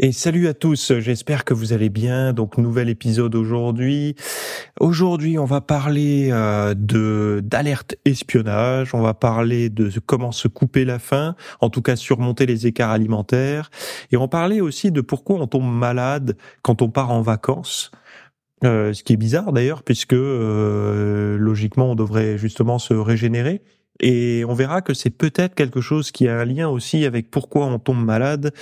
Et salut à tous, j'espère que vous allez bien. Donc nouvel épisode aujourd'hui. Aujourd'hui, on va parler euh, de d'alerte espionnage, on va parler de comment se couper la faim, en tout cas surmonter les écarts alimentaires et on parler aussi de pourquoi on tombe malade quand on part en vacances. Euh, ce qui est bizarre d'ailleurs puisque euh, logiquement on devrait justement se régénérer et on verra que c'est peut-être quelque chose qui a un lien aussi avec pourquoi on tombe malade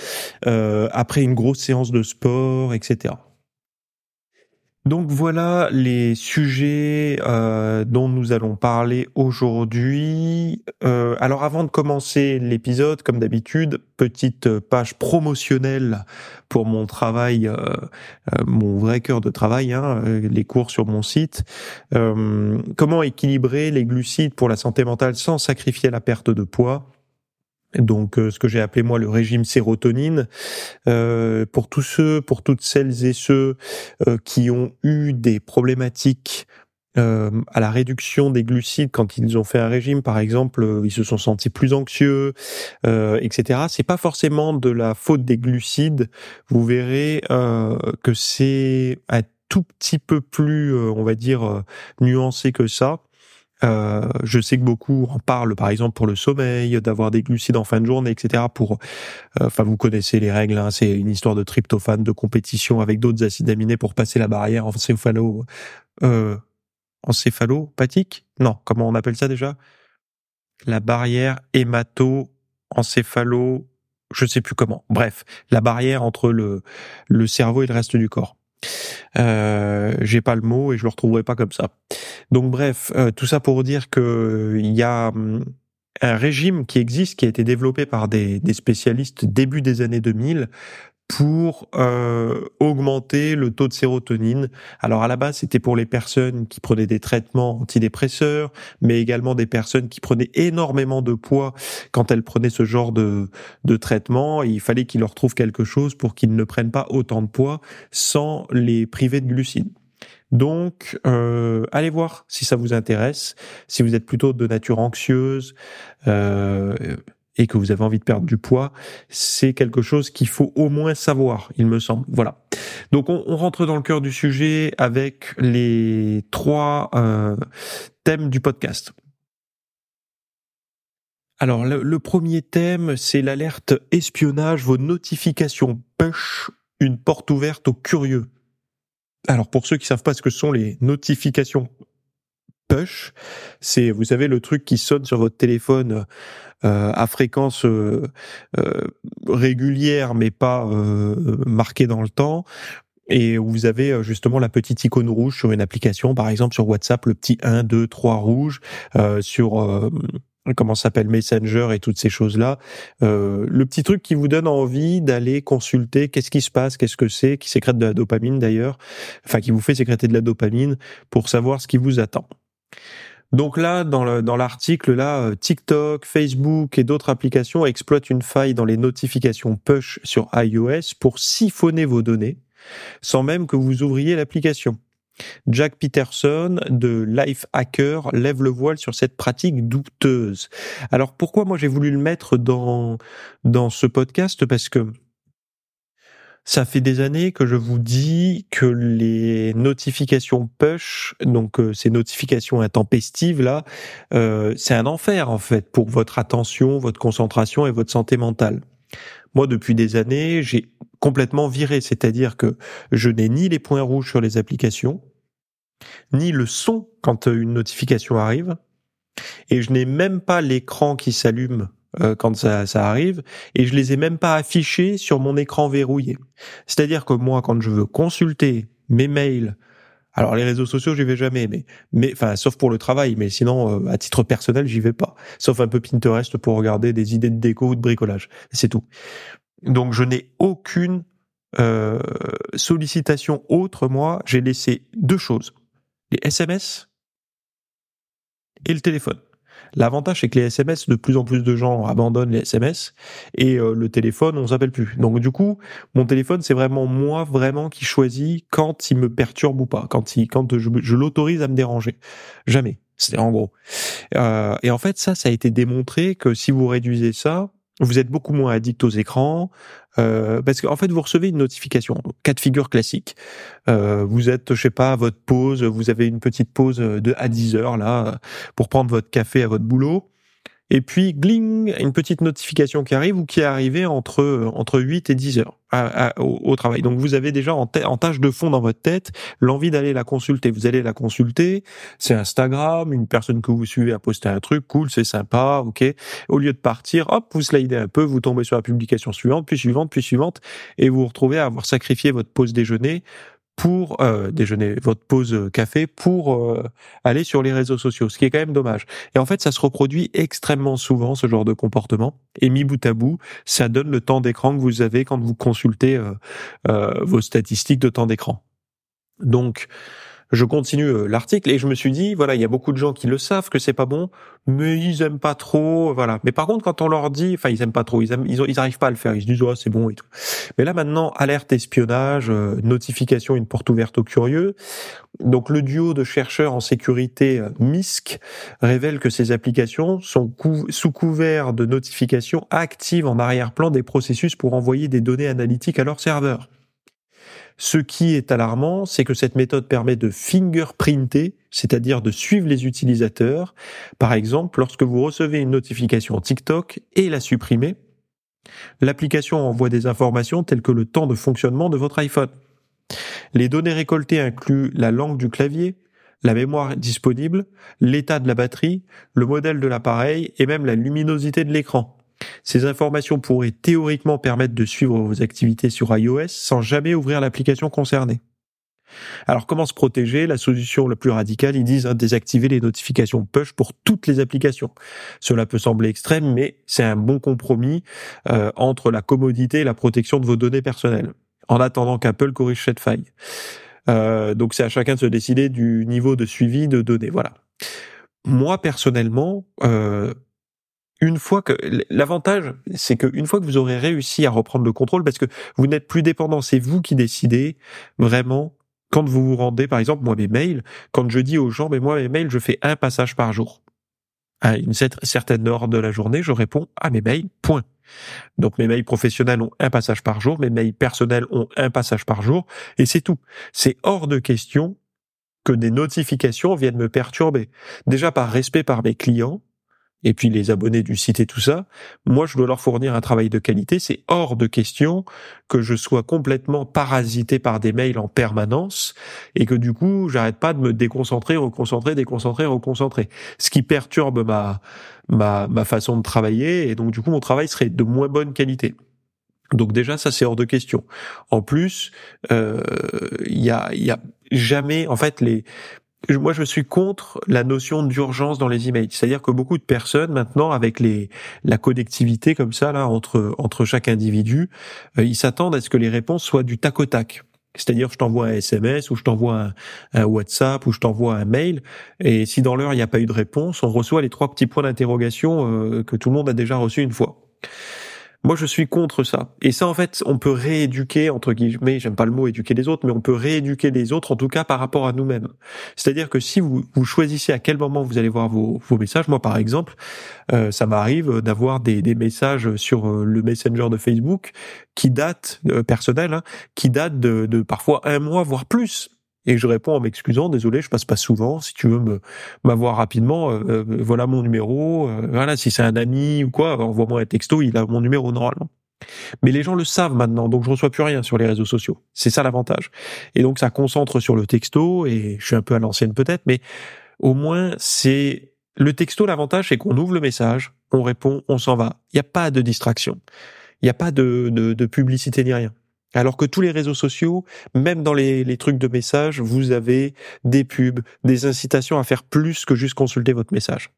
euh, après une grosse séance de sport, etc. Donc voilà les sujets euh, dont nous allons parler aujourd'hui. Euh, alors avant de commencer l'épisode, comme d'habitude, petite page promotionnelle pour mon travail, euh, mon vrai cœur de travail, hein, les cours sur mon site. comment équilibrer les glucides pour la santé mentale sans sacrifier la perte de poids? Donc euh, ce que j'ai appelé moi le régime sérotonine euh, pour tous ceux pour toutes celles et ceux euh, qui ont eu des problématiques à la réduction des glucides quand ils ont fait un régime par exemple ils se sont sentis plus anxieux etc c'est pas forcément de la faute des glucides. Vous verrez que c'est un tout petit peu plus on va dire nuancé que ça euh, je sais que beaucoup en parlent, par exemple pour le sommeil, d'avoir des glucides en fin de journée, etc. Pour, euh, enfin, vous connaissez les règles. Hein, c'est une histoire de tryptophane, de compétition avec d'autres acides aminés pour passer la barrière encéphalo, euh, encéphalopathique? Non, comment on appelle ça déjà? La barrière hémato-encéphalo, je sais plus comment. Bref, la barrière entre le le cerveau et le reste du corps. Euh, j'ai pas le mot et je le retrouverai pas comme ça. Donc bref, euh, tout ça pour dire que il y a hum, un régime qui existe, qui a été développé par des, des spécialistes début des années 2000 pour euh, augmenter le taux de sérotonine. Alors à la base, c'était pour les personnes qui prenaient des traitements antidépresseurs, mais également des personnes qui prenaient énormément de poids quand elles prenaient ce genre de, de traitement. il fallait qu'ils leur trouvent quelque chose pour qu'ils ne prennent pas autant de poids sans les priver de glucides. Donc, euh, allez voir si ça vous intéresse. Si vous êtes plutôt de nature anxieuse, euh, et que vous avez envie de perdre du poids, c'est quelque chose qu'il faut au moins savoir, il me semble. Voilà. Donc on, rentre dans le cœur du sujet avec les trois euh, thèmes du podcast. Alors le, premier thème, c'est l'alerte espionnage, vos notifications push, une porte ouverte aux curieux. Alors pour ceux qui savent pas ce que sont les notifications push, c'est vous savez le truc qui sonne sur votre téléphone euh, à fréquence euh, euh, régulière mais pas marquée dans le temps et vous avez justement la petite icône rouge sur une application, par exemple sur WhatsApp, le petit 1, 2, 3 rouge, sur comment s'appelle Messenger et toutes ces choses-là. le petit truc qui vous donne envie d'aller consulter qu'est-ce qui se passe, qu'est-ce que c'est, qui sécrète de la dopamine d'ailleurs, enfin qui vous fait sécréter de la dopamine pour savoir ce qui vous attend. Donc là, dans l'article, là, euh, TikTok, Facebook et d'autres applications exploitent une faille dans les notifications push sur iOS pour siphonner vos données, sans même que vous ouvriez l'application. Jack Peterson de Life Hacker lève le voile sur cette pratique douteuse. Alors pourquoi moi j'ai voulu le mettre dans dans ce podcast? Parce que ça fait des années que je vous dis que les notifications push, donc euh, ces notifications intempestives là, euh, c'est un enfer en fait pour votre attention, votre concentration et votre santé mentale. Moi, depuis des années, j'ai complètement viré, c'est-à-dire que je n'ai ni les points rouges sur les applications, ni le son quand euh, une notification arrive, et je n'ai même pas l'écran qui s'allume euh, quand ça, ça, arrive, et je les ai même pas affichés sur mon écran verrouillé. C'est-à-dire que moi, quand je veux consulter mes mails, alors les réseaux sociaux, j'y vais jamais, mais, mais, enfin, sauf pour le travail, mais sinon, euh, à titre personnel, j'y vais pas. Sauf un peu Pinterest pour regarder des idées de déco ou de bricolage. C'est tout. Donc, je n'ai aucune euh, sollicitations autres, moi, j'ai laissé deux choses les SMS et le téléphone. L'avantage, c'est que les SMS, de plus en plus de gens abandonnent les SMS et euh, le téléphone, on s'appelle plus. Donc du coup, mon téléphone, c'est vraiment moi vraiment qui choisis quand il me perturbe ou pas, quand il, quand je, l'autorise à me déranger. Jamais. C'est en gros. Euh, et en fait, ça, ça a été démontré que si vous réduisez ça, vous êtes beaucoup moins addict aux écrans, euh, parce qu'en fait vous recevez une notification, cas de figure classique. Euh, vous êtes, je sais pas, à votre pause, vous avez une petite pause de à 10 heures là pour prendre votre café à votre boulot et puis gling, une petite notification qui arrive ou qui est arrivée entre entre 8 et 10 heures au, travail. Donc vous avez déjà en, en tâche de fond dans votre tête l'envie d'aller la consulter. Vous allez la consulter, c'est Instagram, une personne que vous suivez a posté un truc, cool, c'est sympa, ok. Au lieu de partir, hop, vous slidez un peu, vous tombez sur la publication suivante, puis suivante, puis suivante, et vous vous retrouvez à avoir sacrifié votre pause déjeuner pour euh, déjeuner, votre pause café pour euh, aller sur les réseaux sociaux, ce qui est quand même dommage. Et en fait, ça se reproduit extrêmement souvent ce genre de comportement. Et mis bout à bout, ça donne le temps d'écran que vous avez quand vous consultez euh, vos statistiques de temps d'écran. Donc, je continue euh, l'article et je me suis dit voilà il y a beaucoup de gens qui le savent que c'est pas bon mais ils aiment pas trop voilà. Mais par contre quand on leur dit enfin ils aiment pas trop ils aiment, ils, ils arrivent pas à le faire ils se disent oh c'est bon et tout. Mais là maintenant alerte espionnage euh, notification une porte ouverte aux curieux. Donc le duo de chercheurs en sécurité euh, MISC révèle que ces applications sont sous couvert de notifications actives en arrière-plan des processus pour envoyer des données analytiques à leur serveur ce qui est alarmant, c'est que cette méthode permet de fingerprinter, c'est-à-dire de suivre les utilisateurs. Par exemple, lorsque vous recevez une notification TikTok et la supprimez, l'application envoie des informations telles que le temps de fonctionnement de votre iPhone. Les données récoltées incluent la langue du clavier, la mémoire disponible, l'état de la batterie, le modèle de l'appareil et même la luminosité de l'écran. Ces informations pourraient théoriquement permettre de suivre vos activités sur iOS sans jamais ouvrir l'application concernée. Alors comment se protéger? La solution la plus radicale, ils disent hein, désactiver les notifications push pour toutes les applications. Cela peut sembler extrême, mais c'est un bon compromis euh, entre la commodité et la protection de vos données personnelles, en attendant qu'Apple corrige cette faille. Euh, donc c'est à chacun de se décider du niveau de suivi de données. Voilà. Moi personnellement, euh, une fois que l'avantage, c'est qu'une fois que vous aurez réussi à reprendre le contrôle, parce que vous n'êtes plus dépendant, c'est vous qui décidez vraiment quand vous vous rendez, par exemple, moi mes mails, quand je dis aux gens, mais moi mes mails, je fais un passage par jour. À une certaine heure de la journée, je réponds à mes mails, point. Donc mes mails professionnels ont un passage par jour, mes mails personnels ont un passage par jour, et c'est tout. C'est hors de question que des notifications viennent me perturber. Déjà par respect par mes clients, et puis les abonnés du site et tout ça, moi je dois leur fournir un travail de qualité. C'est hors de question que je sois complètement parasité par des mails en permanence et que du coup j'arrête pas de me déconcentrer, reconcentrer, déconcentrer, reconcentrer. Ce qui perturbe ma ma ma façon de travailler et donc du coup mon travail serait de moins bonne qualité. Donc déjà ça c'est hors de question. En plus, euh, il y a y a jamais en fait les moi, je suis contre la notion d'urgence dans les emails. C'est-à-dire que beaucoup de personnes maintenant, avec les la connectivité comme ça là entre entre chaque individu, euh, ils s'attendent à ce que les réponses soient du tac au tac. C'est-à-dire, je t'envoie un SMS ou je t'envoie un, WhatsApp ou je t'envoie un mail, et si dans l'heure il n'y a pas eu de réponse, on reçoit les trois petits points d'interrogation euh, que tout le monde a déjà reçu une fois. Moi, je suis contre ça. Et ça, en fait, on peut rééduquer, entre guillemets, j'aime pas le mot éduquer les autres, mais on peut rééduquer les autres, en tout cas par rapport à nous-mêmes. C'est-à-dire que si vous, vous choisissez à quel moment vous allez voir vos, vos messages, moi, par exemple, euh, ça m'arrive d'avoir des, des, messages sur euh, le Messenger de Facebook qui datent, euh, personnel, hein, qui datent de, de parfois un mois, voire plus et je réponds en m'excusant, désolé, je passe pas souvent. Si tu veux me m'avoir rapidement, euh, euh, voilà mon numéro. Euh, voilà, si c'est un ami ou quoi, envoie-moi un texto, il a mon numéro normalement. Mais les gens le savent maintenant, donc je reçois plus rien sur les réseaux sociaux. C'est ça l'avantage. Et donc ça concentre sur le texto, et je suis un peu à l'ancienne peut-être, mais au moins c'est le texto. L'avantage, c'est qu'on ouvre le message, on répond, on s'en va. Il n'y a pas de distraction. Il n'y a pas de, de, de publicité ni rien. Alors que tous les réseaux sociaux, même dans les, trucs de messages, vous avez des pubs, des incitations à faire plus que juste consulter votre message.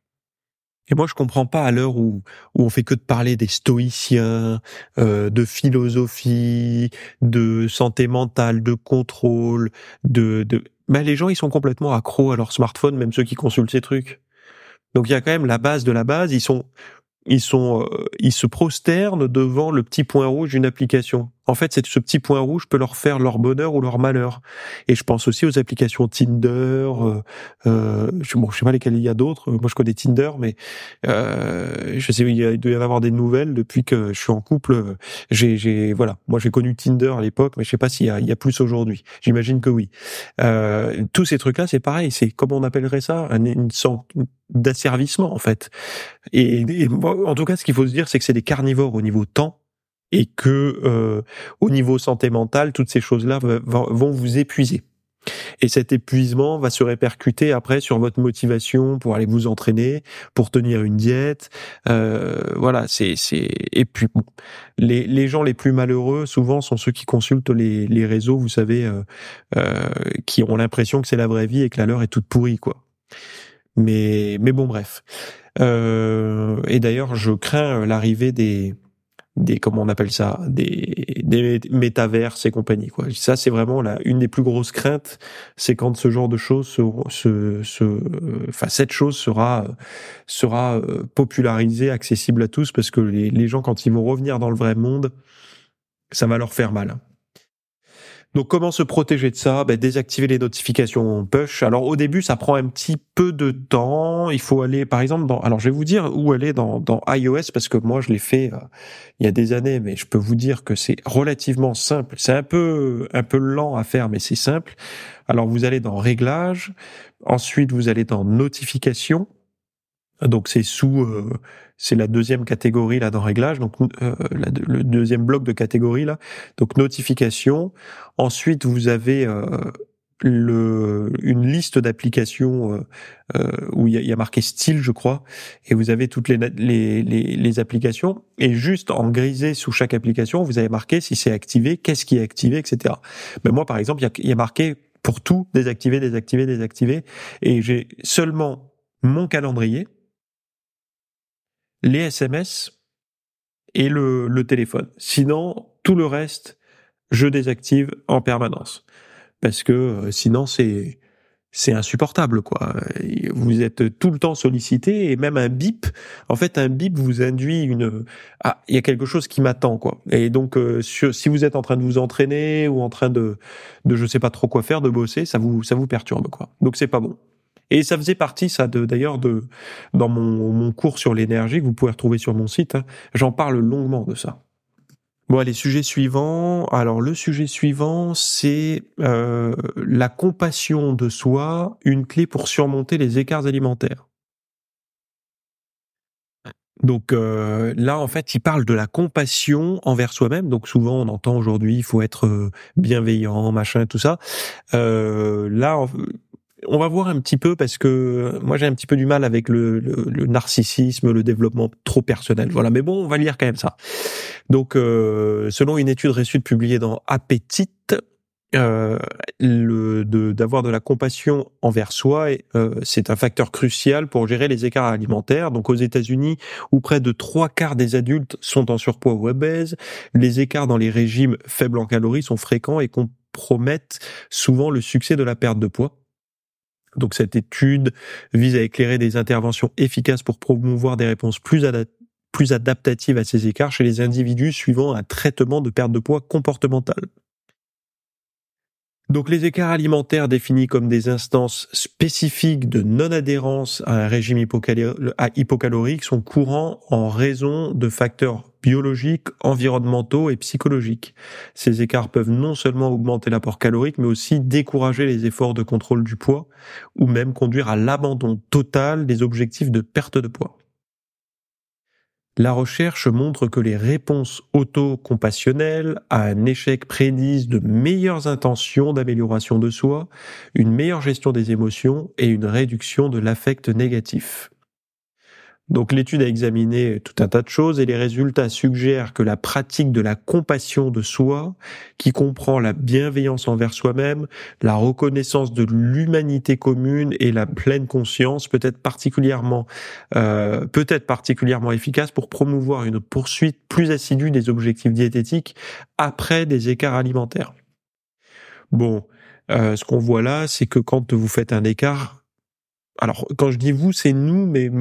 Et moi, je comprends pas à l'heure où, où on fait que de parler des stoïciens, euh, de philosophie, de santé mentale, de contrôle, de, de... Ben, les gens, ils sont complètement accros à leur smartphone, même ceux qui consultent ces trucs. Donc il y a quand même la base de la base. Ils sont, ils sont, euh, ils se prosternent devant le petit point rouge d'une application. En fait, c'est ce petit point rouge peut leur faire leur bonheur ou leur malheur. Et je pense aussi aux applications Tinder. Euh, euh, je, bon, je sais pas lesquelles il y a d'autres. Moi, je connais Tinder, mais euh, je sais il, doit y avoir des nouvelles depuis que je suis en couple. J'ai, j'ai voilà, moi j'ai connu Tinder à l'époque, mais je sais pas s'il y a, il y a plus aujourd'hui. J'imagine que oui. Euh, tous ces trucs-là, c'est pareil. C'est comment on appellerait ça un, une sorte d'asservissement en fait. Et, et en tout cas, ce qu'il faut se dire, c'est que c'est des carnivores au niveau temps et que euh, au niveau santé mentale, toutes ces choses-là vont vous épuiser. Et cet épuisement va se répercuter après sur votre motivation pour aller vous entraîner, pour tenir une diète. Euh, voilà, c'est c'est et puis bon, les les gens les plus malheureux souvent sont ceux qui consultent les les réseaux, vous savez, euh, euh, qui ont l'impression que c'est la vraie vie et que la leur est toute pourrie quoi. Mais mais bon bref. Euh, et d'ailleurs, je crains l'arrivée des des comment on appelle ça des des métaverses et compagnie quoi. Ça c'est vraiment la une des plus grosses craintes c'est quand ce genre de choses se se, enfin cette chose sera sera euh, popularisée accessible à tous parce que les, les gens quand ils vont revenir dans le vrai monde ça va leur faire mal donc comment se protéger de ça? Ben, Désactiver les notifications push. Alors au début, ça prend un petit peu de temps. Il faut aller, par exemple, dans... Alors je vais vous dire où aller dans, dans iOS parce que moi je l'ai fait euh, il y a des années, mais je peux vous dire que c'est relativement simple. C'est un peu un peu lent à faire, mais c'est simple. Alors vous allez dans Réglages. Ensuite vous allez dans Notifications. Donc c'est sous, euh, c'est la deuxième catégorie là dans réglage, donc euh, le deuxième bloc de catégorie là. Donc notification. Ensuite vous avez euh, le, une liste d'applications où il y a, marqué style, je crois, et vous avez toutes les, les, les, les, applications. Et juste en grisé sous chaque application, vous avez marqué si c'est activé, qu'est-ce qui est activé, etc. Mais moi, par exemple, il y a marqué pour tout désactiver, désactiver, désactiver, et j'ai seulement mon calendrier les SMS et le, téléphone. Sinon, tout le reste, je désactive en permanence. Parce que euh, sinon, c'est c'est insupportable quoi. Vous êtes tout le temps sollicité et même un bip. En fait, un bip vous induit une ah il y a quelque chose qui m'attend quoi. Et donc euh, si vous êtes en train de vous entraîner ou en train de de je sais pas trop quoi faire, de bosser, ça vous ça vous perturbe quoi. Donc c'est pas bon. Et ça faisait partie, ça, d'ailleurs, de dans mon, mon cours sur l'énergie que vous pouvez retrouver sur mon site. Hein, J'en parle longuement de ça. Bon, les sujets suivants. Alors, le sujet suivant, c'est euh, la compassion de soi, une clé pour surmonter les écarts alimentaires. Donc euh, là, en fait, il parle de la compassion envers soi-même. Donc souvent, on entend aujourd'hui, il faut être euh, bienveillant, machin, tout ça. Euh, là, on va voir un petit peu parce que moi j'ai un petit peu du mal avec le, narcissisme, le développement trop personnel. Voilà, mais bon, on va lire quand même ça. Donc, euh, selon une étude récente publiée dans Appétite, euh, le d'avoir de, la compassion envers soi, euh, c'est un facteur crucial pour gérer les écarts alimentaires. Donc aux États-Unis, où près de trois quarts des adultes sont en surpoids ou obèses, les écarts dans les régimes faibles en calories sont fréquents et compromettent souvent le succès de la perte de poids. Donc cette étude vise à éclairer des interventions efficaces pour promouvoir des réponses plus, adaptatives à ces écarts chez les individus suivant un traitement de perte de poids comportementale. Donc les écarts alimentaires définis comme des instances spécifiques de non-adhérence à un régime hypocalorique sont courants en raison de facteurs biologiques, environnementaux et psychologiques. Ces écarts peuvent non seulement augmenter l'apport calorique, mais aussi décourager les efforts de contrôle du poids ou même conduire à l'abandon total des objectifs de perte de poids. La recherche montre que les réponses auto-compassionnelles à un échec prédisent de meilleures intentions d'amélioration de soi, une meilleure gestion des émotions et une réduction de l'affect négatif. Donc l'étude a examiné tout un tas de choses et les résultats suggèrent que la pratique de la compassion de soi, qui comprend la bienveillance envers soi-même, la reconnaissance de l'humanité commune et la pleine conscience, peut être particulièrement euh, efficace pour promouvoir une poursuite plus assidue des objectifs diététiques après des écarts alimentaires. Bon, euh, ce qu'on voit là, c'est que quand vous faites un écart, alors quand je dis vous, c'est nous, mais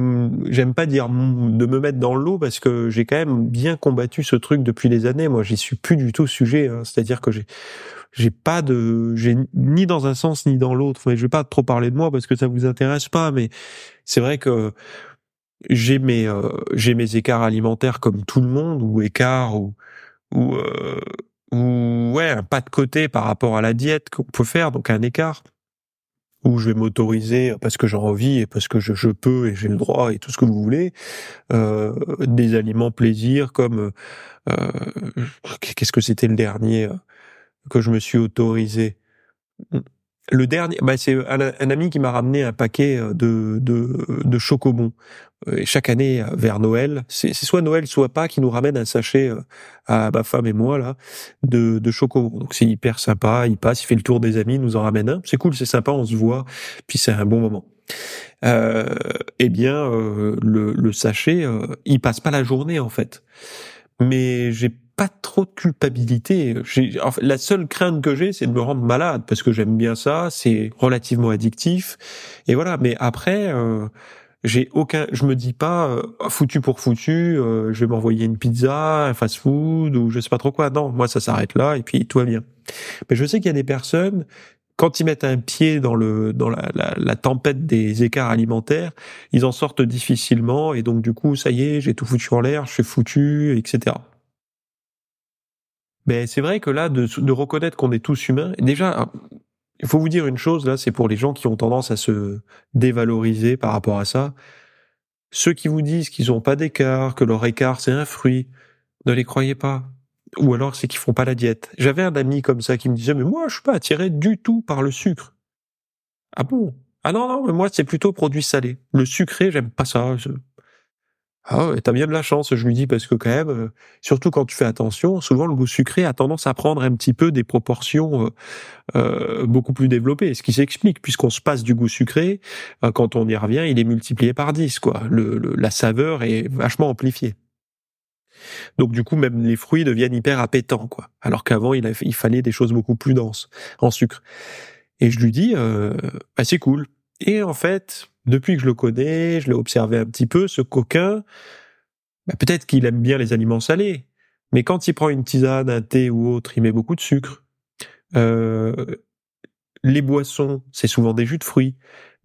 j'aime pas dire de me mettre dans l'eau parce que j'ai quand même bien combattu ce truc depuis des années. Moi, j'y suis plus du tout sujet. Hein. C'est-à-dire que j'ai j'ai pas de j'ai ni dans un sens ni dans l'autre. je vais pas trop parler de moi parce que ça vous intéresse pas, mais c'est vrai que j'ai mes euh, j'ai mes écarts alimentaires comme tout le monde ou écarts ou ou euh, ou ouais un pas de côté par rapport à la diète qu'on peut faire donc un écart où je vais m'autoriser parce que j'ai envie et parce que je, peux et j'ai le droit et tout ce que vous voulez euh, des aliments plaisir comme euh, qu'est-ce que c'était le dernier euh, que je me suis autorisé? Le dernier, bah c'est un, ami qui m'a ramené un paquet euh, de de, de chocobons. Euh, et chaque année euh, vers Noël, c'est soit Noël, soit pas, qui nous ramène un sachet à ma femme et moi là de de chocobons. Donc c'est hyper sympa. Il passe, il fait le tour des amis, nous en ramène un. C'est cool, c'est sympa, on se voit, puis c'est un bon moment. Euh, eh bien, le, le sachet, il passe pas la journée en fait. Mais j'ai pas trop de culpabilité. la seule crainte que j'ai, c'est de me rendre malade parce que j'aime bien ça, c'est relativement addictif. Et voilà. Mais après, euh, j'ai aucun, je me dis pas euh, foutu pour foutu, euh, je vais m'envoyer une pizza, un fast-food ou je sais pas trop quoi. Non, moi ça s'arrête là et puis tout va bien. Mais je sais qu'il y a des personnes quand ils mettent un pied dans le dans la, la, tempête des écarts alimentaires, ils en sortent difficilement et donc du coup ça y est, j'ai tout foutu en l'air, je suis foutu, etc. Mais c'est vrai que là, de, de reconnaître qu'on est tous humains, déjà, il faut vous dire une chose, là, c'est pour les gens qui ont tendance à se dévaloriser par rapport à ça. Ceux qui vous disent qu'ils n'ont pas d'écart, que leur écart c'est un fruit, ne les croyez pas. Ou alors c'est qu'ils font pas la diète. J'avais un ami comme ça qui me disait, mais moi, je suis pas attiré du tout par le sucre. Ah bon? Ah non, non, mais moi, c'est plutôt produit salé. Le sucré, j'aime pas ça. Ah t'as bien de la chance, je lui dis, parce que quand même, euh, surtout quand tu fais attention, souvent le goût sucré a tendance à prendre un petit peu des proportions euh, euh beaucoup plus développées. Ce qui s'explique, puisqu'on se passe du goût sucré, quand on y revient, il est multiplié par 10, quoi. La saveur est vachement amplifiée. Donc du coup, même les fruits deviennent hyper appétants, quoi. Alors qu'avant, il, il fallait des choses beaucoup plus denses en sucre. Et je lui dis, bah, c'est cool. Et en fait, depuis que je le connais, je l'ai observé un petit peu, ce coquin, bah, peut-être qu'il aime bien les aliments salés, mais quand il prend une tisane, un thé ou autre, il met beaucoup de sucre. Euh, les boissons, c'est souvent des jus de fruits.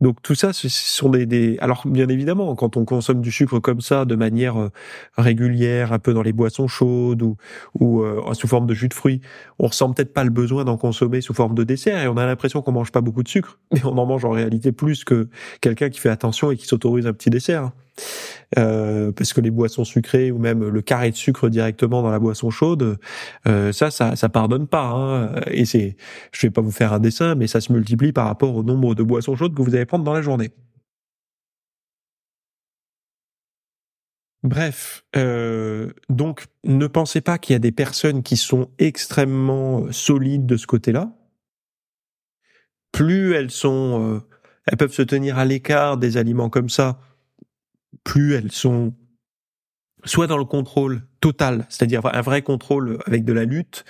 Donc tout ça, ce sont des, des, Alors bien évidemment, quand on consomme du sucre comme ça, de manière euh, régulière, un peu dans les boissons chaudes ou, euh, sous forme de jus de fruits, on ressent peut-être pas le besoin d'en consommer sous forme de dessert et on a l'impression qu'on mange pas beaucoup de sucre, mais on en mange en réalité plus que quelqu'un qui fait attention et qui s'autorise un petit dessert. Euh, parce que les boissons sucrées ou même le carré de sucre directement dans la boisson chaude, euh, ça, ça, ça pardonne pas. Hein. Et c'est, je vais pas vous faire un dessin, mais ça se multiplie par rapport au nombre de boissons chaudes que vous allez prendre dans la journée. Bref, euh, donc ne pensez pas qu'il y a des personnes qui sont extrêmement solides de ce côté-là. Plus elles sont, elles peuvent se tenir à l'écart des aliments comme ça, plus elles sont soit dans le contrôle total, c'est-à-dire un vrai contrôle avec de la lutte,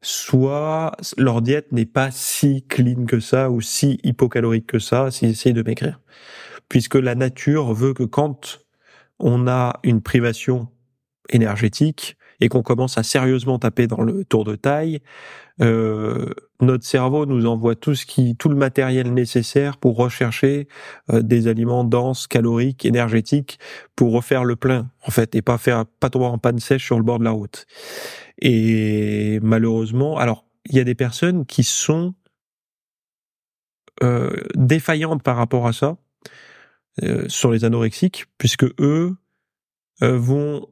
soit leur diète n'est pas si clean que ça ou si hypocalorique que ça s'ils essayent de maigrir. Puisque la nature veut que quand on a une privation énergétique et qu'on commence à sérieusement taper dans le tour de taille, euh, notre cerveau nous envoie tout ce qui, tout le matériel nécessaire pour rechercher euh, des aliments denses, caloriques, énergétiques, pour refaire le plein, en fait, et pas faire, pas tomber en panne sèche sur le bord de la route. Et malheureusement, alors, il y a des personnes qui sont euh, défaillantes par rapport à ça, euh, sur les anorexiques, puisque eux euh, vont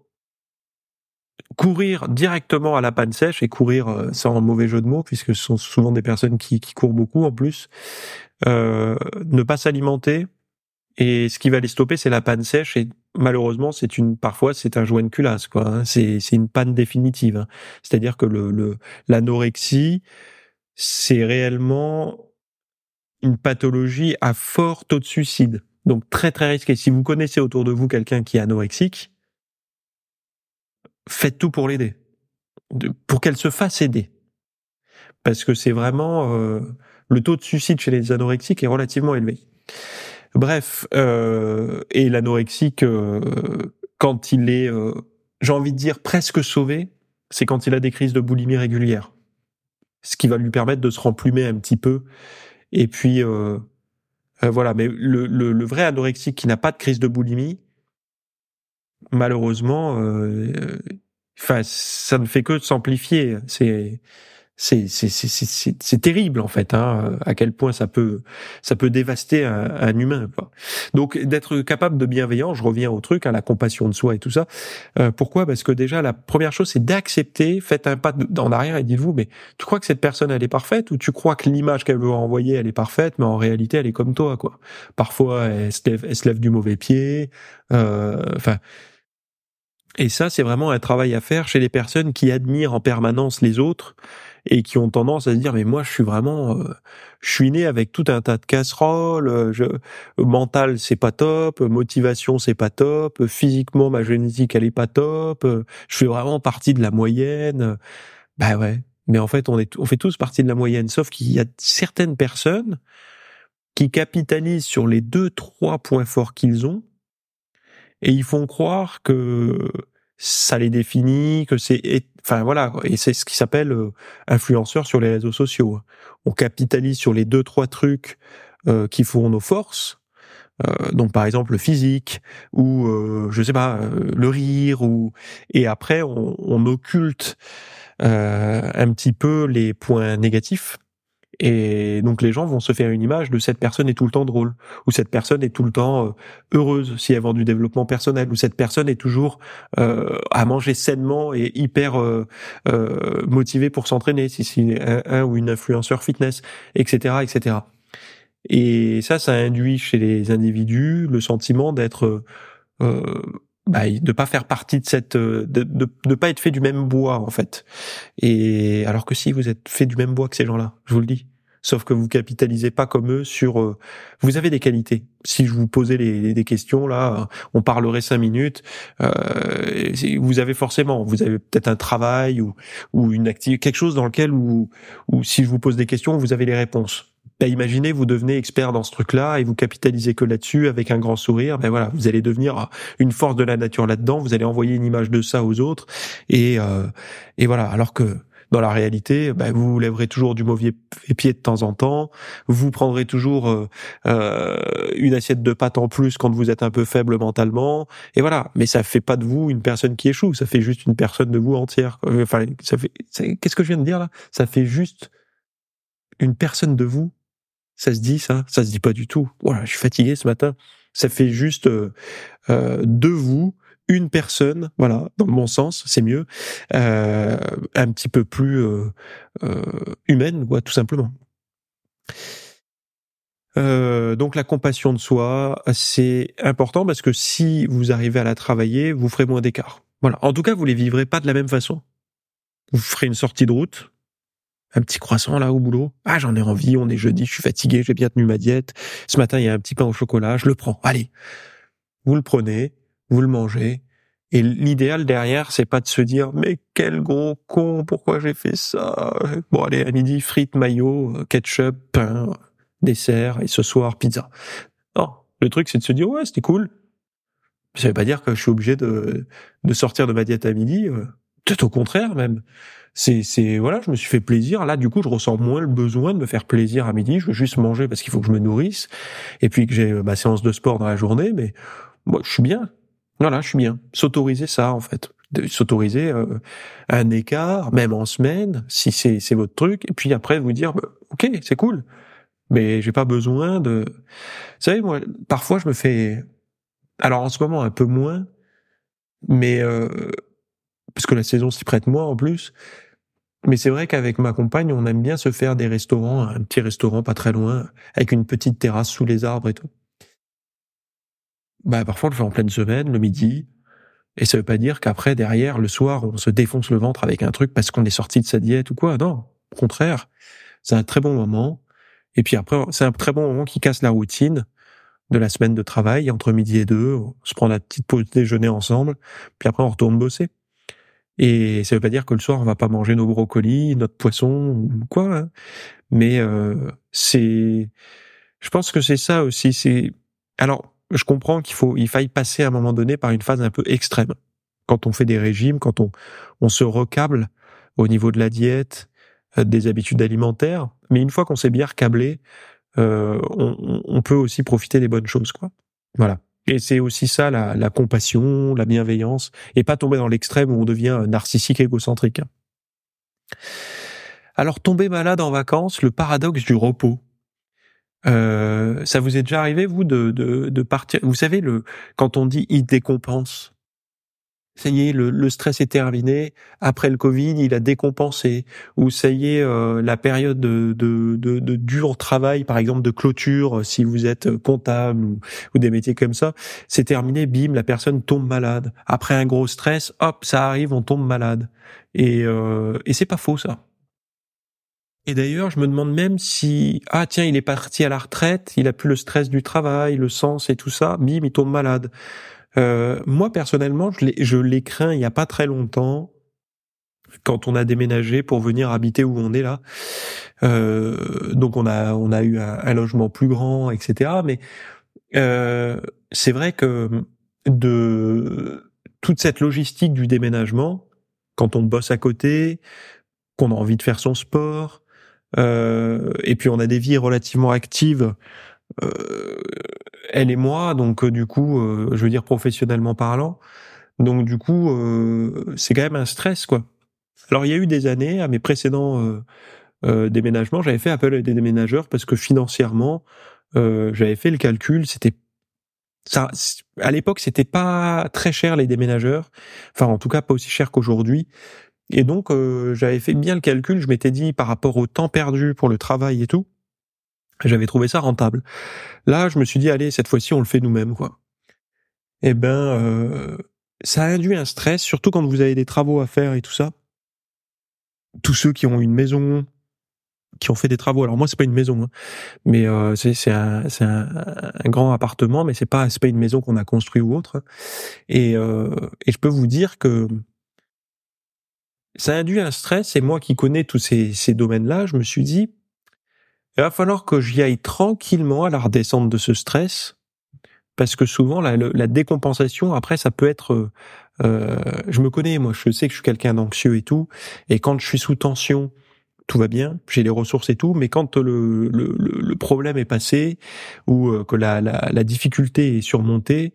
courir directement à la panne sèche et courir euh, sans mauvais jeu de mots puisque ce sont souvent des personnes qui, qui courent beaucoup en plus euh, ne pas s'alimenter et ce qui va les stopper c'est la panne sèche et malheureusement, c'est une parfois c'est un joint de culasse quoi. Hein. C'est c'est une panne définitive. Hein. C'est-à-dire que le l'anorexie, c'est réellement une pathologie à fort taux de suicide. Donc très très risqué. Si vous connaissez autour de vous quelqu'un qui est anorexique, faites tout pour l'aider, pour qu'elle se fasse aider, parce que c'est vraiment euh, le taux de suicide chez les anorexiques est relativement élevé. Bref, euh, et l'anorexique, euh, quand il est, euh, j'ai envie de dire, presque sauvé, c'est quand il a des crises de boulimie régulières. Ce qui va lui permettre de se remplumer un petit peu. Et puis, voilà. Mais le, le, le, vrai anorexique qui n'a pas de crise de boulimie, malheureusement, enfin, ça ne fait que s'amplifier. C'est c'est terrible en fait hein, à quel point ça peut ça peut dévaster un, un humain quoi. donc d'être capable de bienveillance je reviens au truc à la compassion de soi et tout ça euh, pourquoi? Parce que déjà la première chose c'est d'accepter faites un pas en arrière et dites-vous mais tu crois que cette personne elle est parfaite ou tu crois que l'image qu'elle veut envoyer elle est parfaite mais en réalité elle est comme toi quoi? Parfois elle se lève, elle se lève du mauvais pied euh, enfin et ça, c'est vraiment un travail à faire chez les personnes qui admirent en permanence les autres et qui ont tendance à se dire mais moi je suis vraiment euh, je suis né avec tout un tas de casseroles euh, je, mental c'est pas top motivation c'est pas top physiquement ma génétique elle est pas top je fais vraiment partie de la moyenne. Bah ouais mais en fait on est on fait tous partie de la moyenne sauf qu'il y a certaines personnes qui capitalisent sur les deux trois points forts qu'ils ont et ils font croire que ça les définit, que c'est, enfin voilà, et c'est ce qui s'appelle euh, influenceur sur les réseaux sociaux. On capitalise sur les deux trois trucs euh, qui font nos forces. Euh, donc par exemple le physique ou euh, je sais pas le rire ou et après on, on occulte un petit peu les points négatifs et donc les gens vont se faire une image de cette personne est tout le temps drôle, ou cette personne est tout le temps euh, heureuse si elle vend du développement personnel, ou cette personne est toujours euh, à manger sainement et hyper euh, euh motivée pour s'entraîner, si c'est un, ou une influenceur fitness, etc., etc. Et ça, ça induit chez les individus le sentiment d'être euh, bah, de pas faire partie de cette de, de, de pas être fait du même bois en fait et alors que si vous êtes fait du même bois que ces gens-là je vous le dis sauf que vous capitalisez pas comme eux sur. Euh, vous avez des qualités. Si je vous posais les, des questions là, on parlerait cinq minutes. Euh, vous avez forcément, vous avez peut-être un travail ou ou une activité, quelque chose dans lequel ou ou si je vous pose des questions, vous avez les réponses. Ben, imaginez, vous devenez expert dans ce truc-là et vous capitalisez que là-dessus avec un grand sourire. Ben voilà, vous allez devenir une force de la nature là-dedans. Vous allez envoyer une image de ça aux autres et euh, et voilà. Alors que dans la réalité, bah, vous lèverez toujours du mauvais pied de temps en temps, vous prendrez toujours euh, euh, une assiette de pâtes en plus quand vous êtes un peu faible mentalement, et voilà. Mais ça fait pas de vous une personne qui échoue, ça fait juste une personne de vous entière. Enfin, ça fait. Qu'est-ce que je viens de dire là? Ça fait juste une personne de vous. Ça se dit ça? Ça se dit pas du tout. Voilà, je suis fatigué ce matin. Ça fait juste euh, euh de vous une personne, voilà, dans le bon sens, c'est mieux, euh, un petit peu plus euh, euh, humaine, quoi, tout simplement. donc la compassion de soi, c'est important parce que si vous arrivez à la travailler, vous ferez moins d'écart. Voilà. En tout cas, vous les vivrez pas de la même façon. Vous ferez une sortie de route, un petit croissant là au boulot. Ah, j'en ai envie, on est jeudi, je suis fatigué, j'ai bien tenu ma diète. Ce matin, il y a un petit pain au chocolat, je le prends. Allez. Vous le prenez, vous le mangez. Et l'idéal derrière, c'est pas de se dire mais quel gros con, pourquoi j'ai fait ça? Bon allez, à midi, frites, maillot, ketchup, pain, dessert, et ce soir, pizza. Non, le truc c'est de se dire ouais, c'était cool. Ça veut pas dire que je suis obligé de, de sortir de ma diète à midi. Euh, peut-être au contraire même. C'est, c'est voilà, je me suis fait plaisir. Là, du coup, je ressens moins le besoin de me faire plaisir à midi. Je veux juste manger parce qu'il faut que je me nourrisse et puis que j'ai ma séance de sport dans la journée. Mais moi, je suis bien. Voilà, je suis bien. S'autoriser ça, en fait. S'autoriser euh, un écart, même en semaine, si c'est, votre truc, et puis après vous dire, bah, ok, c'est cool, mais j'ai pas besoin de... Vous savez, moi, parfois je me fais... Alors en ce moment, un peu moins, mais... Euh, parce que la saison s'y prête moins en plus, mais c'est vrai qu'avec ma compagne, on aime bien se faire des restaurants, un petit restaurant pas très loin, avec une petite terrasse sous les arbres et tout. Bah parfois on le fait en pleine semaine, le midi, et ça veut pas dire qu'après derrière le soir on se défonce le ventre avec un truc parce qu'on est sorti de sa diète ou quoi. Non, au contraire, c'est un très bon moment. Et puis après, c'est un très bon moment qui casse la routine de la semaine de travail entre midi et deux. On se prend la petite pause déjeuner ensemble, puis après on retourne bosser. Et ça veut pas dire que le soir on va pas manger nos brocolis, notre poisson ou quoi. Hein. Mais euh, c'est, je pense que c'est ça aussi. C'est alors je comprends qu'il faut, il faille passer à un moment donné par une phase un peu extrême. Quand on fait des régimes, quand on, se recable au niveau de la diète, euh, des habitudes alimentaires. Mais une fois qu'on s'est bien recablé, euh, on, peut aussi profiter des bonnes choses, quoi. Voilà. Et c'est aussi ça la, la, compassion, la bienveillance, et pas tomber dans l'extrême où on devient narcissique, égocentrique. Alors tomber malade en vacances, le paradoxe du repos. Euh, ça vous est déjà arrivé vous de, de, de partir? Vous savez le quand on dit il décompense, ça y est, le, le, stress est terminé. Après le Covid, il a décompensé. Ou ça y est, euh, la période de, de, de, de, dur travail, par exemple de clôture, si vous êtes comptable ou, ou des métiers comme ça, c'est terminé. Bim, la personne tombe malade. Après un gros stress, hop, ça arrive, on tombe malade. Et, euh, et c'est pas faux ça. Et d'ailleurs, je me demande même si ah tiens, il est parti à la retraite, il a plus le stress du travail, le sens et tout ça, bim, il tombe malade. Euh, moi personnellement, je l'ai craint il y a pas très longtemps quand on a déménagé pour venir habiter où on est là. Euh, donc on a on a eu un, logement plus grand, etc. Mais euh, c'est vrai que de toute cette logistique du déménagement, quand on bosse à côté, qu'on a envie de faire son sport, et puis on a des vies relativement actives, euh, elle et moi, donc euh, du coup, je veux dire professionnellement parlant. Donc du coup, c'est quand même un stress, quoi. Alors il y a eu des années à mes précédents déménagements, j'avais fait appel à des déménageurs parce que financièrement, j'avais fait le calcul, c'était ça, à l'époque, c'était pas très cher les déménageurs. Enfin, en tout cas, pas aussi cher qu'aujourd'hui. Et donc, euh, j'avais fait bien le calcul. Je m'étais dit, par rapport au temps perdu pour le travail et tout, j'avais trouvé ça rentable. Là, je me suis dit, allez, cette fois-ci, on le fait nous-mêmes, quoi. Eh ben, euh, ça induit un stress, surtout quand vous avez des travaux à faire et tout ça. Tous ceux qui ont une maison, qui ont fait des travaux. Alors moi, c'est pas une maison, hein, mais euh, c'est un, un, un, grand appartement, mais c'est pas c'est pas une maison qu'on a construit ou autre. Et, euh, et je peux vous dire que ça induit un stress. Et moi qui connais tous ces, ces domaines-là, je me suis dit, il va falloir que j'y aille tranquillement à la redescente de ce stress, parce que souvent la, la décompensation, après, ça peut être. Euh, je me connais, moi, je sais que je suis quelqu'un d'anxieux et tout, et quand je suis sous tension, tout va bien, j'ai les ressources et tout, mais quand le, le, le problème est passé ou euh, que la, la, la difficulté est surmontée,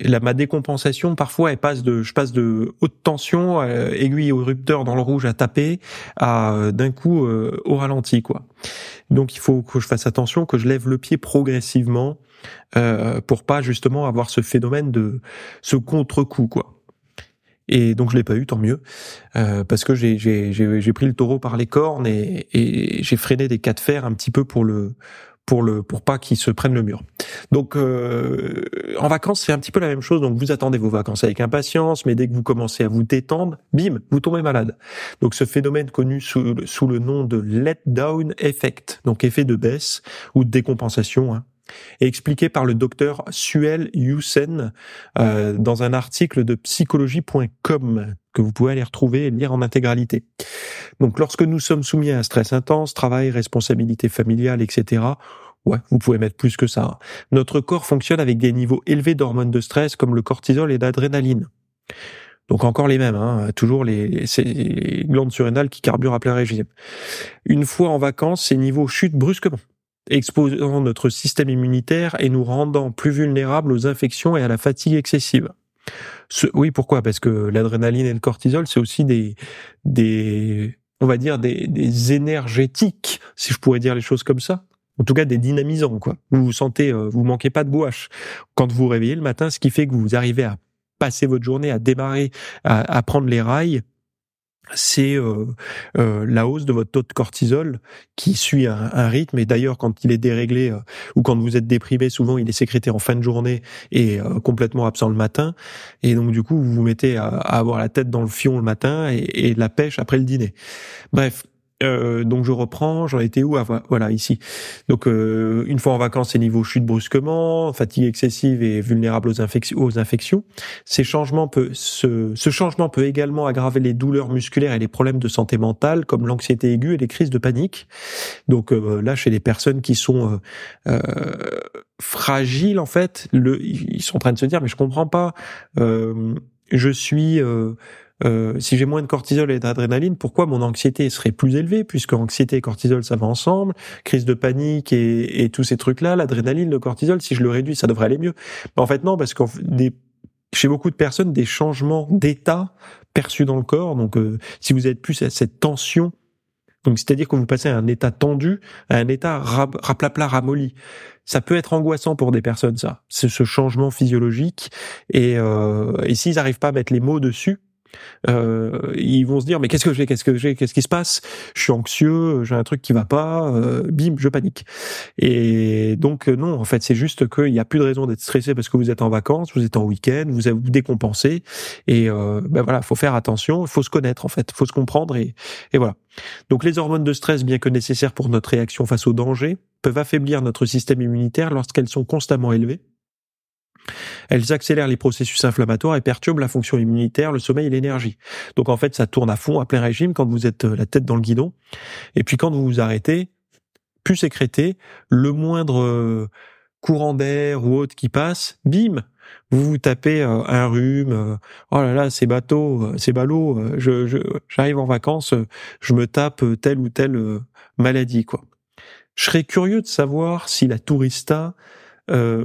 la, ma décompensation parfois elle passe de je passe de haute tension euh, aiguille au rupteur dans le rouge à taper à euh, d'un coup euh, au ralenti quoi. Donc il faut que je fasse attention que je lève le pied progressivement euh, pour pas justement avoir ce phénomène de ce contre-coup quoi. Et donc je l'ai pas eu tant mieux euh, parce que j'ai pris le taureau par les cornes et, et j'ai freiné des cas de fer un petit peu pour le pour le pour pas qu'ils se prennent le mur. Donc euh, en vacances c'est un petit peu la même chose. Donc vous attendez vos vacances avec impatience, mais dès que vous commencez à vous détendre, bim, vous tombez malade. Donc ce phénomène connu sous, sous le nom de let down effect, donc effet de baisse ou de décompensation. Hein, est expliqué par le docteur Suel Youssen euh, dans un article de psychologie.com que vous pouvez aller retrouver et lire en intégralité. Donc lorsque nous sommes soumis à un stress intense, travail, responsabilité familiale, etc., ouais, vous pouvez mettre plus que ça. Notre corps fonctionne avec des niveaux élevés d'hormones de stress comme le cortisol et l'adrénaline. Donc encore les mêmes, hein, toujours les, les, glandes surrénales qui carburent à plein régime. Une fois en vacances, ces niveaux chutent brusquement exposant notre système immunitaire et nous rendant plus vulnérables aux infections et à la fatigue excessive. Ce, oui, pourquoi? Parce que l'adrénaline et le cortisol, c'est aussi des, des, on va dire des, énergétiques, si je pourrais dire les choses comme ça. En tout cas, des dynamisants, quoi. Vous vous sentez, euh, vous manquez pas de gouache quand vous vous réveillez le matin, ce qui fait que vous arrivez à passer votre journée, à démarrer, à prendre les rails c'est euh, euh, la hausse de votre taux de cortisol qui suit un, rythme. Et d'ailleurs, quand il est déréglé euh, ou quand vous êtes déprimé, souvent il est sécrété en fin de journée et complètement absent le matin. Et donc du coup, vous vous mettez à, avoir la tête dans le fion le matin et, et la pêche après le dîner. Bref, euh, donc je reprends, j'en étais où? Ah, Voilà, ici. Donc euh, une fois en vacances, ces niveaux chutent brusquement, fatigue excessive et vulnérable aux, infections. Ces changements peut, ce, ce changement peut également aggraver les douleurs musculaires et les problèmes de santé mentale, comme l'anxiété aiguë et les crises de panique. Donc euh, là, chez les personnes qui sont fragiles, en fait, le, ils sont en train de se dire, mais je comprends pas. je suis euh, si j'ai moins de cortisol et d'adrénaline, pourquoi mon anxiété serait plus élevée puisque anxiété et cortisol ça va ensemble, crise de panique et, tous ces trucs-là, l'adrénaline, le cortisol, si je le réduis, ça devrait aller mieux. En fait non, parce que chez beaucoup de personnes, des changements d'état perçus dans le corps, donc euh, si vous êtes plus à cette tension, donc c'est-à-dire que vous passez à un état tendu à un état raplapla ramolli. Ça peut être angoissant pour des personnes, ça. C'est ce changement physiologique. Et, euh, et s'ils n'arrivent pas à mettre les mots dessus, euh, ils vont se dire mais qu'est-ce que j'ai, qu'est-ce que j'ai, qu'est-ce qui se passe? Je suis anxieux, j'ai un truc qui va pas, euh, bim, je panique. Et donc euh, non, en fait, c'est juste qu'il n'y a plus de raison d'être stressé parce que vous êtes en vacances, vous êtes en week-end, vous vous décompensé. Et euh, ben voilà, faut faire attention, faut se connaître en fait, faut se comprendre et, et voilà. Donc les hormones de stress, bien que nécessaires pour notre réaction face au danger, peuvent affaiblir notre système immunitaire lorsqu'elles sont constamment élevées. Elles accélèrent les processus inflammatoires et perturbent la fonction immunitaire, le sommeil et l'énergie. Donc en fait, ça tourne à fond, à plein régime quand vous êtes euh, la tête dans le guidon. Et puis quand vous vous arrêtez, plus sécréter, le moindre euh, courant d'air ou autre qui passe, bim, vous vous tapez euh, un rhume, oh là là, c'est bateau, c'est ballot, je, j'arrive en vacances, je me tape telle ou telle maladie, quoi. Je serais curieux de savoir si la tourista euh,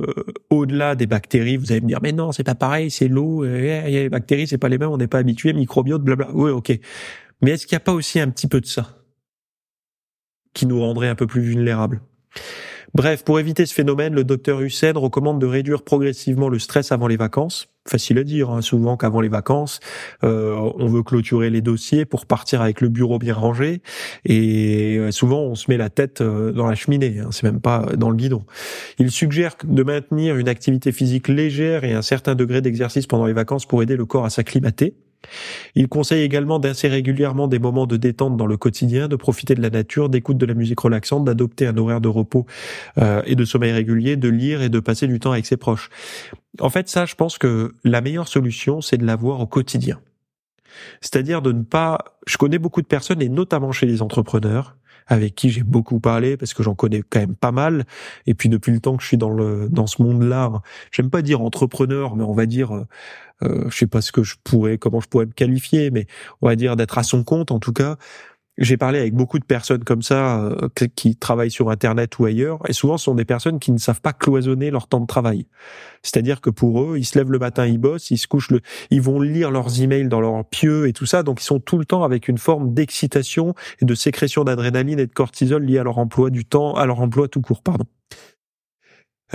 au-delà des bactéries, vous allez me dire mais non, c'est pas pareil, c'est l'eau, il y a les bactéries, c'est pas les mêmes, on n'est pas habitué, microbiote, blabla. Oui, ok. Mais est-ce qu'il n'y a pas aussi un petit peu de ça qui nous rendrait un peu plus vulnérables? Bref, pour éviter ce phénomène, le docteur Hussein recommande de réduire progressivement le stress avant les vacances. Facile à dire, hein, souvent qu'avant les vacances, euh, on veut clôturer les dossiers pour partir avec le bureau bien rangé, et euh, souvent on se met la tête euh, dans la cheminée, hein, c'est même pas dans le guidon. Il suggère de maintenir une activité physique légère et un certain degré d'exercice pendant les vacances pour aider le corps à s'acclimater. Il conseille également d'insérer régulièrement des moments de détente dans le quotidien, de profiter de la nature, d'écoute de la musique relaxante, d'adopter un horaire de repos euh, et de sommeil régulier, de lire et de passer du temps avec ses proches. En fait, ça, je pense que la meilleure solution, c'est de l'avoir au quotidien. C'est-à-dire de ne pas... Je connais beaucoup de personnes, et notamment chez les entrepreneurs, avec qui j'ai beaucoup parlé parce que j'en connais quand même pas mal. Et puis depuis le temps que je suis dans le dans ce monde-là, j'aime pas dire entrepreneur, mais on va dire euh, je sais pas ce que je pourrais, comment je pourrais me qualifier, mais on va dire d'être à son compte en tout cas. J'ai parlé avec beaucoup de personnes comme ça euh, qui travaillent sur Internet ou ailleurs, et souvent ce sont des personnes qui ne savent pas cloisonner leur temps de travail. C'est-à-dire que pour eux, ils se lèvent le matin, ils bossent, ils se couchent, le, ils vont lire leurs emails dans leur pieux et tout ça, donc ils sont tout le temps avec une forme d'excitation et de sécrétion d'adrénaline et de cortisol liée à leur emploi du temps, à leur emploi tout court, pardon.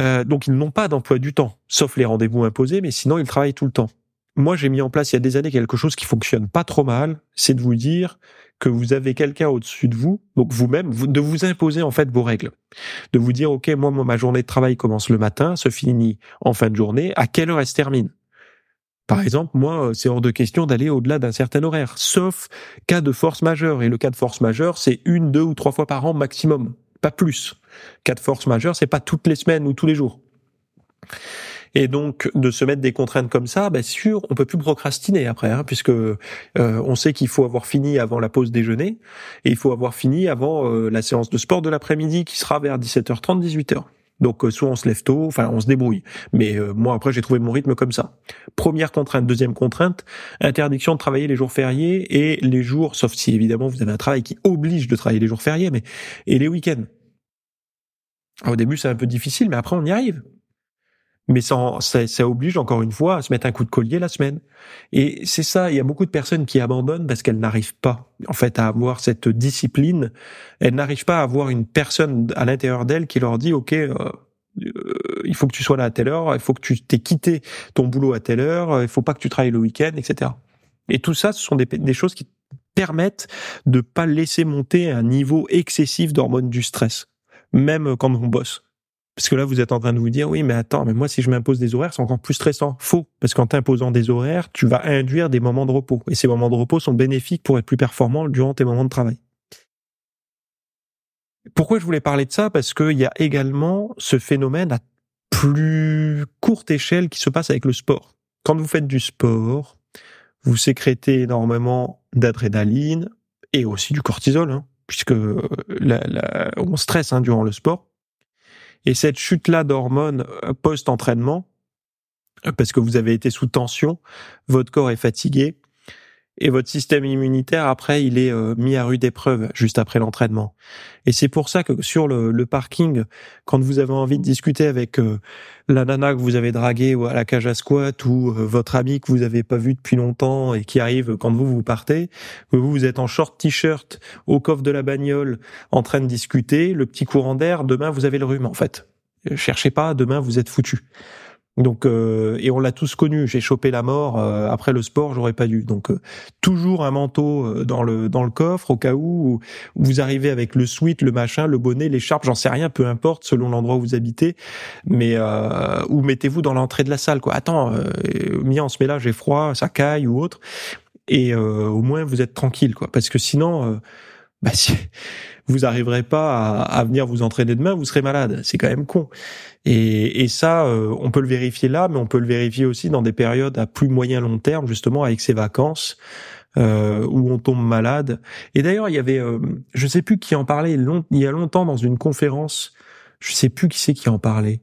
Euh, donc ils n'ont pas d'emploi du temps, sauf les rendez-vous imposés, mais sinon ils travaillent tout le temps. Moi, j'ai mis en place il y a des années quelque chose qui fonctionne pas trop mal, c'est de vous dire que vous avez quelqu'un au-dessus de vous, donc vous-même, de vous imposer en fait vos règles, de vous dire ok, moi, ma journée de travail commence le matin, se finit en fin de journée, à quelle heure elle se termine? Par exemple, moi, c'est hors de question d'aller au-delà d'un certain horaire, sauf cas de force majeure. Et le cas de force majeure, c'est une, deux ou trois fois par an maximum pas plus. Cas de force majeure, c'est pas toutes les semaines ou tous les jours. Et donc de se mettre des contraintes comme ça, bien sûr, on peut plus procrastiner après, hein, puisque euh, on sait qu'il faut avoir fini avant la pause déjeuner et il faut avoir fini avant euh, la séance de sport de l'après-midi qui sera vers 17h30, 18h. Donc euh, soit on se lève tôt, enfin on se débrouille. Mais moi après j'ai trouvé mon rythme comme ça. Première contrainte, deuxième contrainte, interdiction de travailler les jours fériés et les jours, sauf si évidemment vous avez un travail qui oblige de travailler les jours fériés, mais et les week-ends. au début c'est un peu difficile, mais après on y arrive mais ça, ça, oblige encore une fois à se mettre un coup de collier la semaine. Et c'est ça, il y a beaucoup de personnes qui abandonnent parce qu'elles n'arrivent pas, en fait, à avoir cette discipline. Elles n'arrivent pas à avoir une personne à l'intérieur d'elles qui leur dit, OK, euh, euh, il faut que tu sois là à telle heure, il faut que tu t'aies quitté ton boulot à telle heure, il faut pas que tu travailles le week-end, etc. Et tout ça, ce sont des, des choses qui permettent de pas laisser monter un niveau excessif d'hormones du stress, même quand on bosse. Parce que là, vous êtes en train de vous dire, oui, mais attends, mais moi, si je m'impose des horaires, c'est encore plus stressant. Faux. Parce qu'en t'imposant des horaires, tu vas induire des moments de repos. Et ces moments de repos sont bénéfiques pour être plus performant durant tes moments de travail. Pourquoi je voulais parler de ça? Parce qu'il y a également ce phénomène à plus courte échelle qui se passe avec le sport. Quand vous faites du sport, vous sécrétez énormément d'adrénaline et aussi du cortisol, hein, puisque la, on stresse hein, durant le sport. Et cette chute-là d'hormones euh, post-entraînement, parce que vous avez été sous tension, votre corps est fatigué, et votre système immunitaire après il est euh, mis à rude épreuve juste après l'entraînement. Et c'est pour ça que sur le, le, parking, quand vous avez envie de discuter avec euh, la nana que vous avez draguée à la cage à squat ou euh, votre ami que vous avez pas vu depuis longtemps et qui arrive quand vous vous partez, vous vous êtes en short t-shirt au coffre de la bagnole en train de discuter, le petit courant d'air, demain vous avez le rhume en fait. Cherchez pas, demain vous êtes foutu. Donc euh, et on l'a tous connu. J'ai chopé la mort euh, après le sport, j'aurais pas dû. Donc euh, toujours un manteau dans le dans le coffre au cas où, vous arrivez avec le sweat, le machin, le bonnet, l'écharpe, j'en sais rien, peu importe selon l'endroit où vous habitez. Mais ou mettez-vous dans l'entrée de la salle quoi. Attends, Mia, on se met là, j'ai froid, ça caille ou autre. Et au moins vous êtes tranquille quoi. Parce que sinon, bah si vous arriverez pas à, venir vous entraîner demain, vous serez malade. C'est quand même con. Et, et ça, euh, on peut le vérifier là, mais on peut le vérifier aussi dans des périodes à plus moyen long terme, justement avec ces vacances. Euh, où on tombe malade. Et d'ailleurs, il y avait, euh, je sais plus qui en parlait il y a longtemps dans une conférence. Je sais plus qui c'est qui en parlait.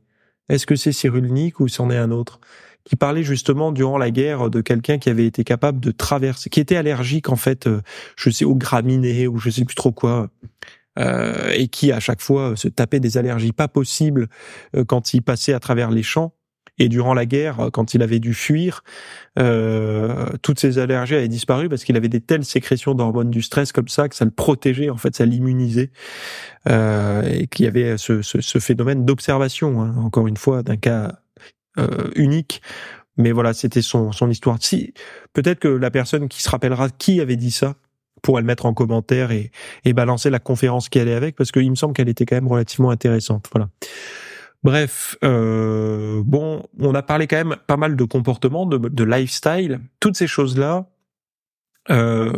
Est-ce que c'est Cyrulnik ou c'en est un autre qui parlait justement durant la guerre de quelqu'un qui avait été capable de traverser, qui était allergique en fait, euh, je sais aux graminées ou je sais plus trop quoi, euh, et qui à chaque fois se tapait des allergies pas possibles euh, quand il passait à travers les champs. Et durant la guerre, quand il avait dû fuir, euh, toutes ces allergies avaient disparu parce qu'il avait des telles sécrétions d'hormones du stress comme ça que ça le protégeait, en fait, ça l'immunisait, euh, et qu'il y avait ce, ce, ce phénomène d'observation, hein, encore une fois, d'un cas euh, unique. Mais voilà, c'était son, son histoire. Si peut-être que la personne qui se rappellera qui avait dit ça pourrait le mettre en commentaire et, et balancer la conférence qui allait avec, parce qu'il me semble qu'elle était quand même relativement intéressante. Voilà. Bref, euh, bon, on a parlé quand même pas mal de comportements, de, de lifestyle, toutes ces choses-là. Euh,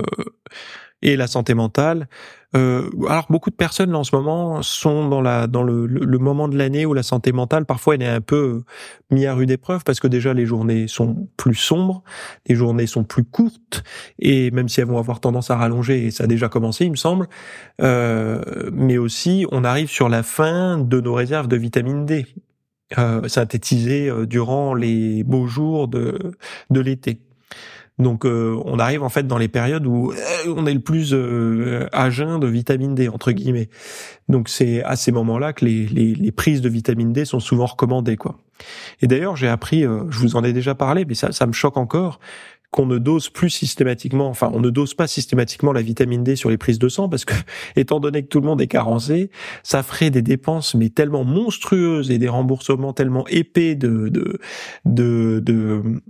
et la santé mentale. Euh, alors beaucoup de personnes en ce moment sont dans la dans le, moment de l'année où la santé mentale parfois elle est un peu mise à rude épreuve parce que déjà les journées sont plus sombres, les journées sont plus courtes et même si elles vont avoir tendance à rallonger et ça a déjà commencé il me semble, euh, mais aussi on arrive sur la fin de nos réserves de vitamine D. Euh, synthétisées euh, durant les beaux jours de l'été. Donc euh, on arrive en fait dans les périodes où euh, on est le plus euh, à jeun de vitamine D entre guillemets. Donc c'est à ces moments-là que les, prises de vitamine D sont souvent recommandées quoi. Et d'ailleurs j'ai appris, je vous en ai déjà parlé, mais ça, ça me choque encore qu'on ne dose plus systématiquement, enfin on ne dose pas systématiquement la vitamine D sur les prises de sang parce que étant donné que tout le monde est carencé, ça ferait des dépenses mais tellement monstrueuses et des remboursements tellement épais de de de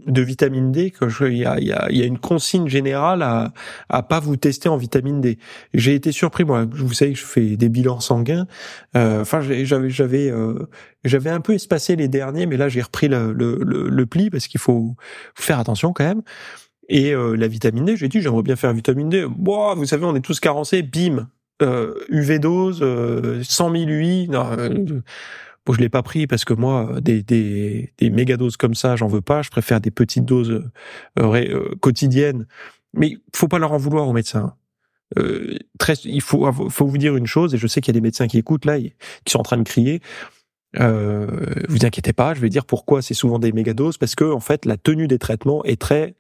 de, vitamine D que il y a, y, a, y a une consigne générale à à pas vous tester en vitamine D. J'ai été surpris moi, vous savez que je fais des bilans sanguins. Euh, enfin j'avais j'avais euh, j'avais un peu espacé les derniers, mais là j'ai repris le, le, le, pli parce qu'il faut faire attention quand même. Et euh, la vitamine D, j'ai dit j'aimerais bien faire vitamine D. Bon, vous savez, on est tous carencés, bim, euh, UV dose, euh, 100 000 UI. Non, euh, bon, je l'ai pas pris parce que moi, des, des, des méga doses comme ça, j'en veux pas. Je préfère des petites doses euh, quotidiennes. Mais faut pas leur en vouloir aux médecins. très, il faut, faut vous dire une chose, et je sais qu'il y a des médecins qui écoutent là, qui sont en train de crier. Euh, vous inquiétez pas, je vais dire pourquoi c'est souvent des mégadoses, parce que en fait la tenue des traitements est très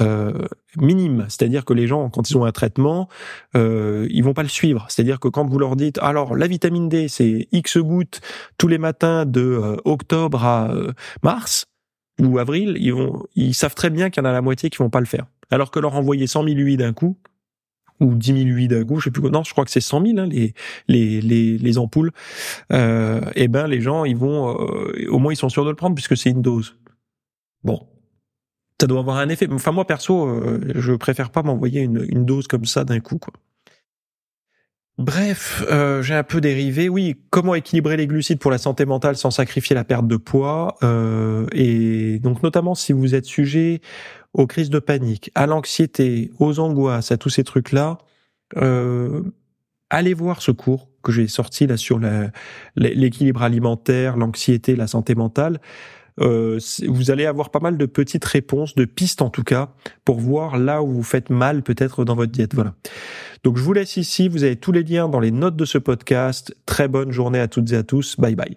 euh, minime, c'est-à-dire que les gens quand ils ont un traitement, euh, ils vont pas le suivre. C'est-à-dire que quand vous leur dites alors la vitamine D c'est X gouttes tous les matins de euh, octobre à euh, mars ou avril, ils vont, ils savent très bien qu'il y en a la moitié qui vont pas le faire. Alors que leur envoyer 100 000 UI d'un coup, ou 10 000 huit d'un coup, je sais plus quoi. Non, je crois que c'est 100 000 hein, les, les les les ampoules. Euh, eh ben les gens, ils vont, euh, au moins ils sont sûrs de le prendre puisque c'est une dose. Bon, ça doit avoir un effet. Enfin moi perso, euh, je préfère pas m'envoyer une, une dose comme ça d'un coup quoi. Bref, euh, j'ai un peu dérivé. Oui, comment équilibrer les glucides pour la santé mentale sans sacrifier la perte de poids euh, Et donc notamment si vous êtes sujet aux crises de panique, à l'anxiété, aux angoisses, à tous ces trucs-là, euh, allez voir ce cours que j'ai sorti là sur l'équilibre alimentaire, l'anxiété, la santé mentale. Euh, vous allez avoir pas mal de petites réponses, de pistes en tout cas, pour voir là où vous faites mal peut-être dans votre diète. Voilà. Donc je vous laisse ici, vous avez tous les liens dans les notes de ce podcast. Très bonne journée à toutes et à tous. Bye bye.